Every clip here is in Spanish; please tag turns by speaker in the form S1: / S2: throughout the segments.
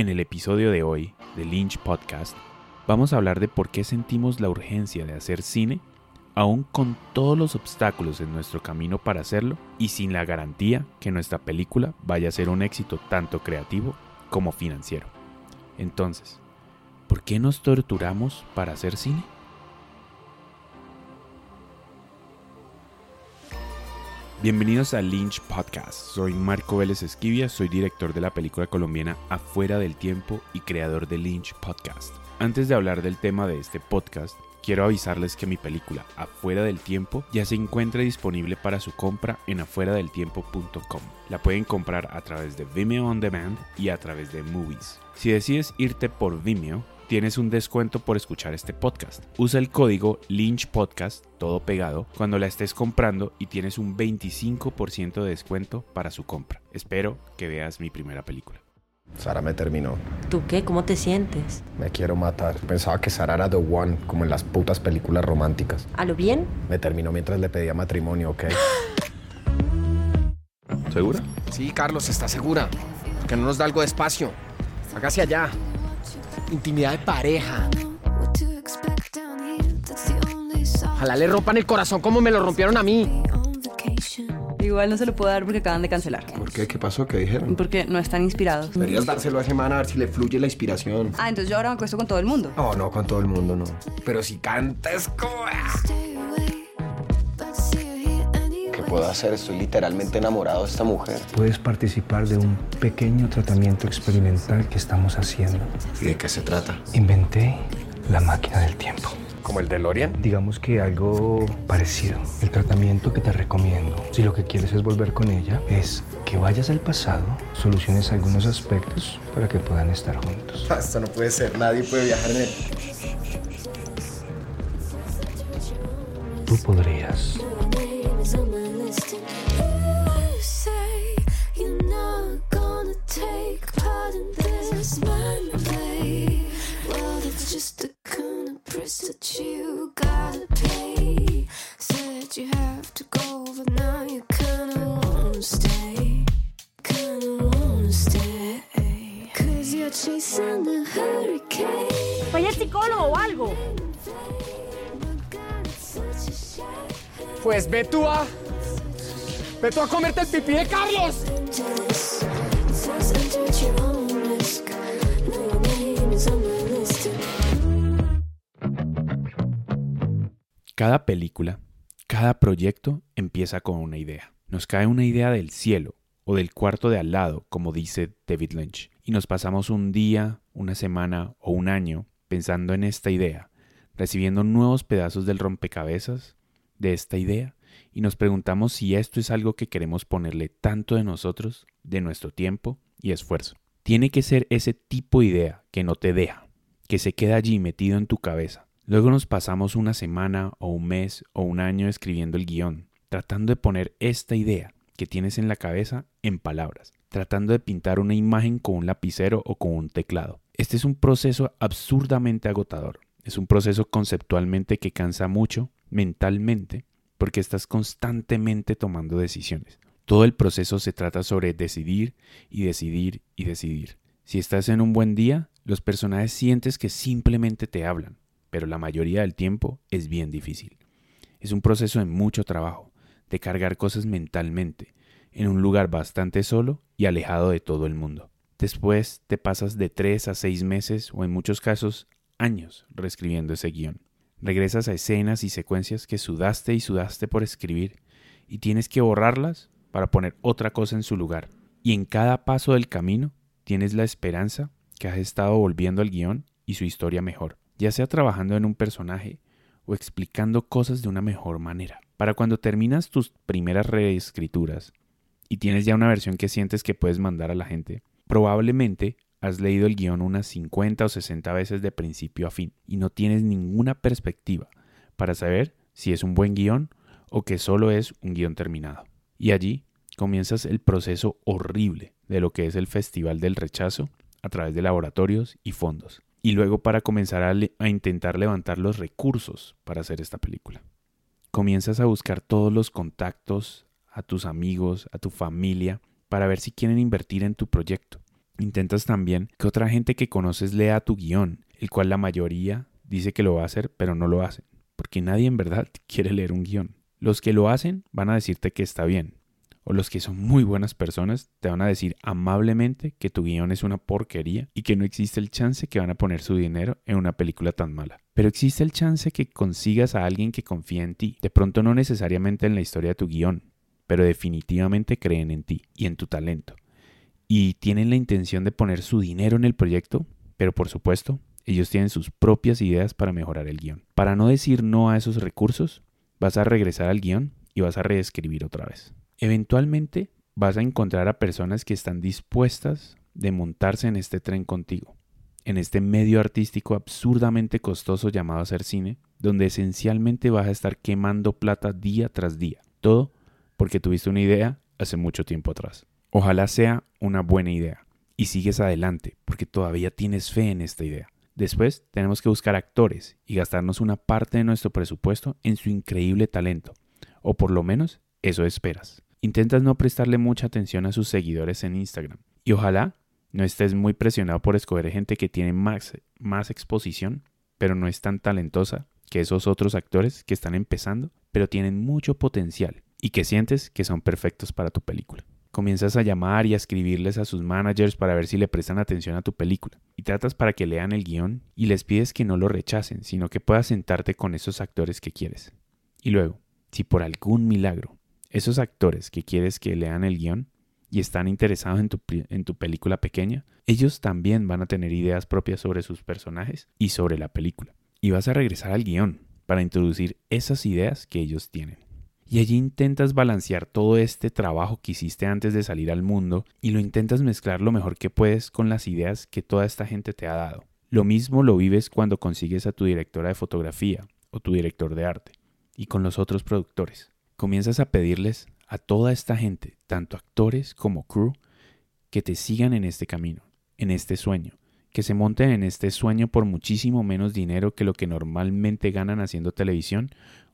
S1: En el episodio de hoy de Lynch Podcast vamos a hablar de por qué sentimos la urgencia de hacer cine, aún con todos los obstáculos en nuestro camino para hacerlo y sin la garantía que nuestra película vaya a ser un éxito tanto creativo como financiero. Entonces, ¿por qué nos torturamos para hacer cine? Bienvenidos a Lynch Podcast. Soy Marco Vélez Esquivia, soy director de la película colombiana Afuera del Tiempo y creador de Lynch Podcast. Antes de hablar del tema de este podcast, quiero avisarles que mi película Afuera del Tiempo ya se encuentra disponible para su compra en afueradeltiempo.com. La pueden comprar a través de Vimeo On Demand y a través de Movies. Si decides irte por Vimeo, tienes un descuento por escuchar este podcast. Usa el código Lynch Podcast, todo pegado, cuando la estés comprando y tienes un 25% de descuento para su compra. Espero que veas mi primera película.
S2: Sara me terminó.
S3: ¿Tú qué? ¿Cómo te sientes?
S2: Me quiero matar. Pensaba que Sara era The One, como en las putas películas románticas.
S3: ¿A lo bien?
S2: Me terminó mientras le pedía matrimonio, ¿ok?
S1: ¿Segura?
S4: Sí, Carlos, está segura. Que no nos da algo de espacio. Hágase allá. Intimidad de pareja. Ojalá le rompan el corazón como me lo rompieron a mí.
S5: Igual no se lo puedo dar porque acaban de cancelar.
S2: ¿Por qué? ¿Qué pasó? ¿Qué dijeron?
S5: Porque no están inspirados.
S2: Deberías dárselo a semana a ver si le fluye la inspiración.
S5: Ah, entonces yo ahora me acuesto con todo el mundo.
S2: No, no, con todo el mundo no. Pero si cantas como... ¿Qué puedo hacer? Estoy literalmente enamorado de esta mujer.
S6: puedes participar de un pequeño tratamiento experimental que estamos haciendo.
S2: ¿Y de qué se trata?
S6: Inventé la máquina del tiempo.
S2: ¿Como el de Lorian?
S6: Digamos que algo parecido. El tratamiento que te recomiendo, si lo que quieres es volver con ella, es que vayas al pasado, soluciones algunos aspectos para que puedan estar juntos.
S2: Esto no puede ser. Nadie puede viajar en él.
S6: Tú podrías.
S3: Vaya al psicólogo o algo.
S4: Pues ve tú a. Ve tú a comerte el pipí de Carlos.
S1: Cada película, cada proyecto empieza con una idea. Nos cae una idea del cielo o del cuarto de al lado, como dice David Lynch, y nos pasamos un día, una semana o un año pensando en esta idea, recibiendo nuevos pedazos del rompecabezas de esta idea, y nos preguntamos si esto es algo que queremos ponerle tanto de nosotros, de nuestro tiempo y esfuerzo. Tiene que ser ese tipo de idea que no te deja, que se queda allí metido en tu cabeza. Luego nos pasamos una semana o un mes o un año escribiendo el guion, tratando de poner esta idea que tienes en la cabeza en palabras, tratando de pintar una imagen con un lapicero o con un teclado. Este es un proceso absurdamente agotador. Es un proceso conceptualmente que cansa mucho mentalmente porque estás constantemente tomando decisiones. Todo el proceso se trata sobre decidir y decidir y decidir. Si estás en un buen día, los personajes sientes que simplemente te hablan, pero la mayoría del tiempo es bien difícil. Es un proceso de mucho trabajo, de cargar cosas mentalmente, en un lugar bastante solo y alejado de todo el mundo. Después te pasas de tres a seis meses o en muchos casos años reescribiendo ese guion. Regresas a escenas y secuencias que sudaste y sudaste por escribir y tienes que borrarlas para poner otra cosa en su lugar. Y en cada paso del camino tienes la esperanza que has estado volviendo al guion y su historia mejor, ya sea trabajando en un personaje o explicando cosas de una mejor manera. Para cuando terminas tus primeras reescrituras y tienes ya una versión que sientes que puedes mandar a la gente, probablemente has leído el guion unas 50 o 60 veces de principio a fin y no tienes ninguna perspectiva para saber si es un buen guion o que solo es un guion terminado. Y allí comienzas el proceso horrible de lo que es el Festival del Rechazo a través de laboratorios y fondos. Y luego para comenzar a, intentar levantar los recursos para hacer esta película. Comienzas a buscar todos los contactos, a tus amigos, a tu familia, para ver si quieren invertir en tu proyecto. Intentas también que otra gente que conoces lea tu guion, el cual la mayoría dice que lo va a hacer, pero no lo hacen, porque nadie en verdad quiere leer un guion. Los que lo hacen van a decirte que está bien, o los que son muy buenas personas te van a decir amablemente que tu guion es una porquería y que no existe el chance que van a poner su dinero en una película tan mala. Pero existe el chance que consigas a alguien que confía en ti, de pronto no necesariamente en la historia de tu guion, pero definitivamente creen en ti y en tu talento. Y tienen la intención de poner su dinero en el proyecto, pero por supuesto, ellos tienen sus propias ideas para mejorar el guion. Para no decir no a esos recursos, vas a regresar al guion y vas a reescribir otra vez. Eventualmente vas a encontrar a personas que están dispuestas de montarse en este tren contigo, en este medio artístico absurdamente costoso llamado hacer cine, donde esencialmente vas a estar quemando plata día tras día. Todo porque tuviste una idea hace mucho tiempo atrás. Ojalá sea una buena idea y sigues adelante porque todavía tienes fe en esta idea. Después tenemos que buscar actores y gastarnos una parte de nuestro presupuesto en su increíble talento, o por lo menos eso esperas. Intentas no prestarle mucha atención a sus seguidores en Instagram y ojalá no estés muy presionado por escoger gente que tiene más, exposición, pero no es tan talentosa que esos otros actores que están empezando, pero tienen mucho potencial y que sientes que son perfectos para tu película. Comienzas a llamar y a escribirles a sus managers para ver si le prestan atención a tu película. Y tratas para que lean el guion y les pides que no lo rechacen, sino que puedas sentarte con esos actores que quieres. Y luego, si por algún milagro esos actores que quieres que lean el guion y están interesados en tu, película pequeña, ellos también van a tener ideas propias sobre sus personajes y sobre la película. Y vas a regresar al guion para introducir esas ideas que ellos tienen. Y allí intentas balancear todo este trabajo que hiciste antes de salir al mundo y lo intentas mezclar lo mejor que puedes con las ideas que toda esta gente te ha dado. Lo mismo lo vives cuando consigues a tu directora de fotografía o tu director de arte y con los otros productores. Comienzas a pedirles a toda esta gente, tanto actores como crew, que te sigan en este camino, en este sueño, que se monten en este sueño por muchísimo menos dinero que lo que normalmente ganan haciendo televisión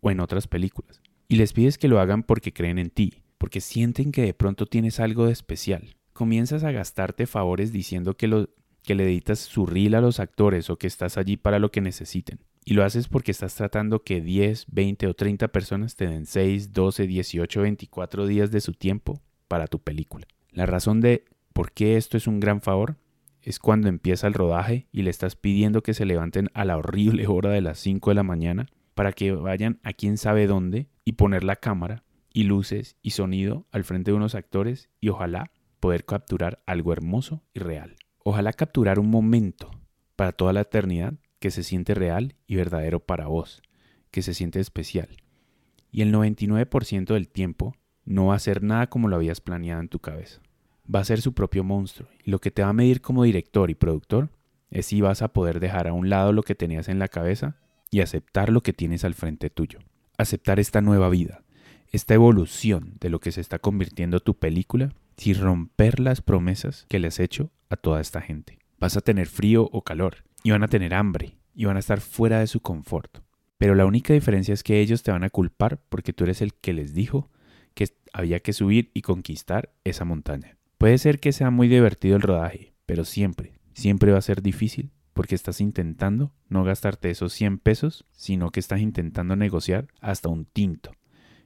S1: o en otras películas y les pides que lo hagan porque creen en ti, porque sienten que de pronto tienes algo de especial. Comienzas a gastarte favores diciendo que, le editas su reel a los actores o que estás allí para lo que necesiten. Y lo haces porque estás tratando que 10, 20 o 30 personas te den 6, 12, 18, 24 días de su tiempo para tu película. La razón de por qué esto es un gran favor es cuando empieza el rodaje y le estás pidiendo que se levanten a la horrible hora de las 5 de la mañana para que vayan a quién sabe dónde y poner la cámara y luces y sonido al frente de unos actores y ojalá poder capturar algo hermoso y real. Ojalá capturar un momento para toda la eternidad que se siente real y verdadero para vos, que se siente especial. Y el 99% del tiempo no va a ser nada como lo habías planeado en tu cabeza. Va a ser su propio monstruo y lo que te va a medir como director y productor es si vas a poder dejar a un lado lo que tenías en la cabeza y aceptar lo que tienes al frente tuyo aceptar esta nueva vida, esta evolución de lo que se está convirtiendo tu película sin romper las promesas que le has hecho a toda esta gente. Vas a tener frío o calor, y van a tener hambre, y van a estar fuera de su confort. Pero la única diferencia es que ellos te van a culpar porque tú eres el que les dijo que había que subir y conquistar esa montaña. Puede ser que sea muy divertido el rodaje, pero siempre, siempre va a ser difícil porque estás intentando no gastarte esos 100 pesos, sino que estás intentando negociar hasta un tinto,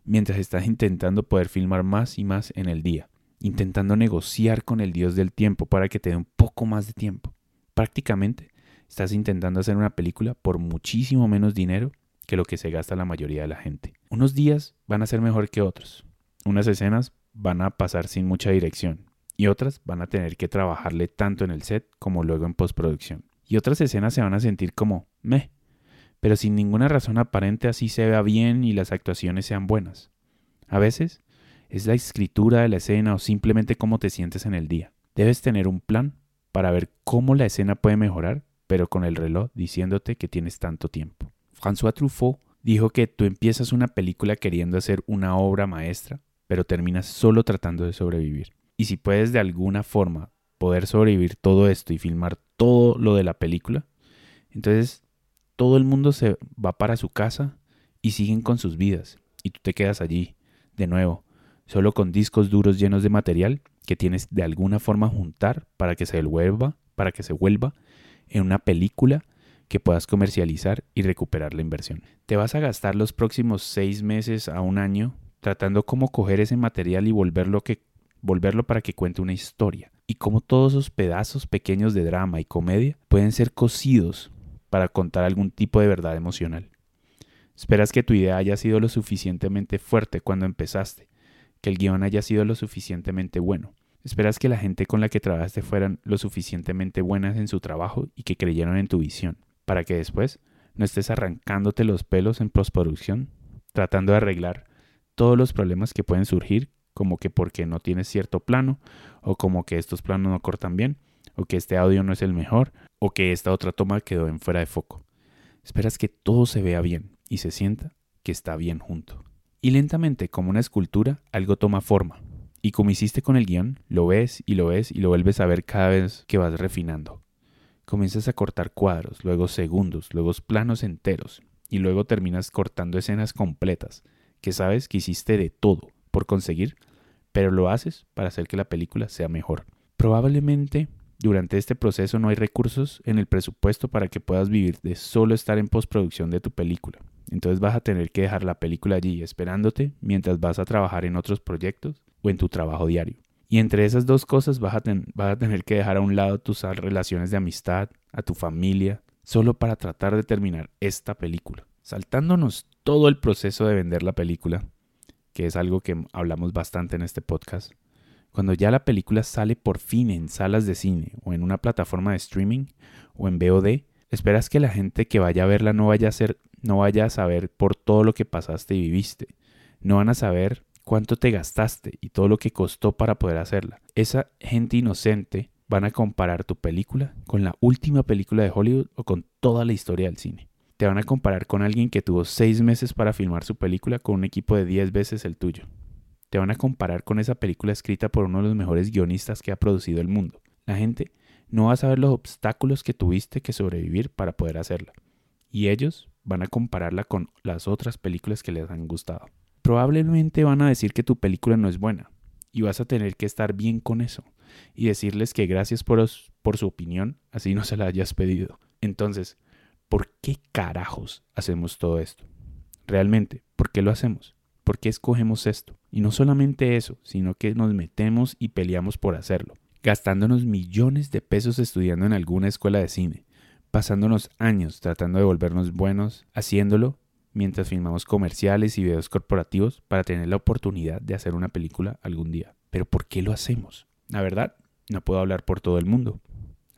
S1: mientras estás intentando poder filmar más y más en el día, intentando negociar con el Dios del tiempo para que te dé un poco más de tiempo. Prácticamente estás intentando hacer una película por muchísimo menos dinero que lo que se gasta la mayoría de la gente. Unos días van a ser mejor que otros. Unas escenas van a pasar sin mucha dirección y otras van a tener que trabajarle tanto en el set como luego en postproducción y otras escenas se van a sentir como meh, pero sin ninguna razón aparente así se vea bien y las actuaciones sean buenas. A veces es la escritura de la escena o simplemente cómo te sientes en el día. Debes tener un plan para ver cómo la escena puede mejorar, pero con el reloj diciéndote que tienes tanto tiempo. François Truffaut dijo que tú empiezas una película queriendo hacer una obra maestra, pero terminas solo tratando de sobrevivir. Y si puedes de alguna forma poder sobrevivir todo esto y filmar todo lo de la película. Entonces todo el mundo se va para su casa y siguen con sus vidas. Y tú te quedas allí, de nuevo, solo con discos duros llenos de material que tienes de alguna forma juntar para que se vuelva, para que se vuelva en una película que puedas comercializar y recuperar la inversión. Te vas a gastar los próximos seis meses a un año tratando cómo coger ese material y volverlo, que, volverlo para que cuente una historia. Y cómo todos esos pedazos pequeños de drama y comedia pueden ser cosidos para contar algún tipo de verdad emocional. Esperas que tu idea haya sido lo suficientemente fuerte cuando empezaste, que el guion haya sido lo suficientemente bueno. Esperas que la gente con la que trabajaste fueran lo suficientemente buenas en su trabajo y que creyeron en tu visión, para que después no estés arrancándote los pelos en postproducción, tratando de arreglar todos los problemas que pueden surgir, como que porque no tienes cierto plano, o como que estos planos no cortan bien, o que este audio no es el mejor, o que esta otra toma quedó en fuera de foco. Esperas que todo se vea bien y se sienta que está bien junto. Y lentamente, como una escultura, algo toma forma. Y como hiciste con el guion, lo ves y lo ves y lo vuelves a ver cada vez que vas refinando. Comienzas a cortar cuadros, luego segundos, luego planos enteros, y luego terminas cortando escenas completas, que sabes que hiciste de todo por conseguir, pero lo haces para hacer que la película sea mejor. Probablemente durante este proceso no hay recursos en el presupuesto para que puedas vivir de solo estar en postproducción de tu película. Entonces vas a tener que dejar la película allí esperándote mientras vas a trabajar en otros proyectos o en tu trabajo diario. Y entre esas dos cosas vas a, vas a tener que dejar a un lado tus relaciones de amistad, a tu familia, solo para tratar de terminar esta película. Saltándonos todo el proceso de vender la película, que es algo que hablamos bastante en este podcast, cuando ya la película sale por fin en salas de cine o en una plataforma de streaming o en VOD, esperas que la gente que vaya a verla no vaya a no vaya a saber por todo lo que pasaste y viviste. No van a saber cuánto te gastaste y todo lo que costó para poder hacerla. Esa gente inocente van a comparar tu película con la última película de Hollywood o con toda la historia del cine. Te van a comparar con alguien que tuvo seis meses para filmar su película con un equipo de diez veces el tuyo te van a comparar con esa película escrita por uno de los mejores guionistas que ha producido el mundo. La gente no va a saber los obstáculos que tuviste que sobrevivir para poder hacerla. Y ellos van a compararla con las otras películas que les han gustado. Probablemente van a decir que tu película no es buena. Y vas a tener que estar bien con eso. Y decirles que gracias por, por su opinión, así no se la hayas pedido. Entonces, ¿por qué carajos hacemos todo esto? Realmente, ¿por qué lo hacemos? ¿Por qué escogemos esto? Y no solamente eso, sino que nos metemos y peleamos por hacerlo, gastándonos millones de pesos estudiando en alguna escuela de cine, pasándonos años tratando de volvernos buenos, haciéndolo mientras filmamos comerciales y videos corporativos para tener la oportunidad de hacer una película algún día. Pero ¿por qué lo hacemos? La verdad, no puedo hablar por todo el mundo.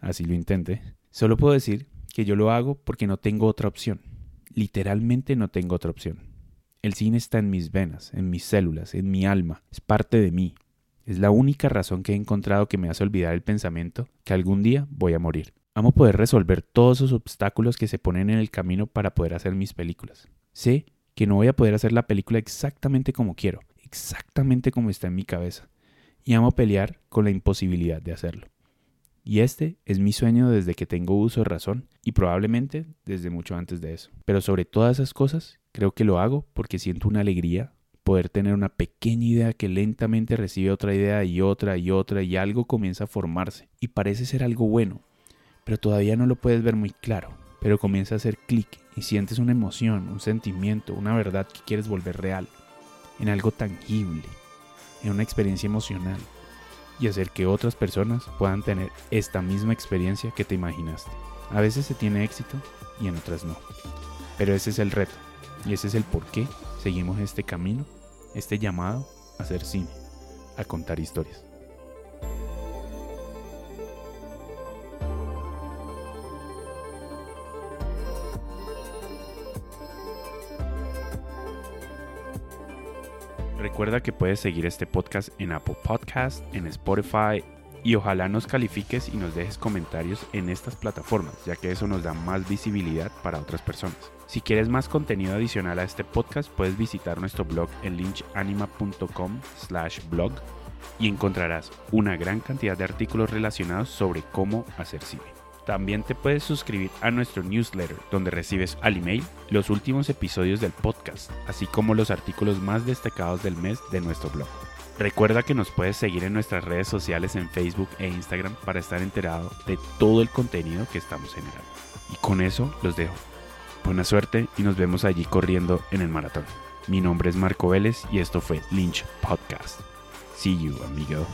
S1: Así lo intenté. Solo puedo decir que yo lo hago porque no tengo otra opción. Literalmente no tengo otra opción. El cine está en mis venas, en mis células, en mi alma, es parte de mí. Es la única razón que he encontrado que me hace olvidar el pensamiento que algún día voy a morir. Amo poder resolver todos esos obstáculos que se ponen en el camino para poder hacer mis películas. Sé que no voy a poder hacer la película exactamente como quiero, exactamente como está en mi cabeza. Y amo pelear con la imposibilidad de hacerlo. Y este es mi sueño desde que tengo uso de razón y probablemente desde mucho antes de eso. Pero sobre todas esas cosas, creo que lo hago porque siento una alegría poder tener una pequeña idea que lentamente recibe otra idea y otra y otra y algo comienza a formarse y parece ser algo bueno, pero todavía no lo puedes ver muy claro, pero comienza a hacer clic y sientes una emoción, un sentimiento, una verdad que quieres volver real, en algo tangible, en una experiencia emocional y hacer que otras personas puedan tener esta misma experiencia que te imaginaste. A veces se tiene éxito y en otras no. Pero ese es el reto y ese es el por qué seguimos este camino, este llamado a hacer cine, a contar historias. Recuerda que puedes seguir este podcast en Apple Podcast, en Spotify y ojalá nos califiques y nos dejes comentarios en estas plataformas, ya que eso nos da más visibilidad para otras personas. Si quieres más contenido adicional a este podcast, puedes visitar nuestro blog en lynchanima.com slash blog y encontrarás una gran cantidad de artículos relacionados sobre cómo hacer cine. También te puedes suscribir a nuestro newsletter, donde recibes al email los últimos episodios del podcast, así como los artículos más destacados del mes de nuestro blog. Recuerda que nos puedes seguir en nuestras redes sociales en Facebook e Instagram para estar enterado de todo el contenido que estamos generando. Y con eso los dejo. Buena suerte y nos vemos allí corriendo en el maratón. Mi nombre es Marco Vélez y esto fue Lynch Podcast. See you, amigo.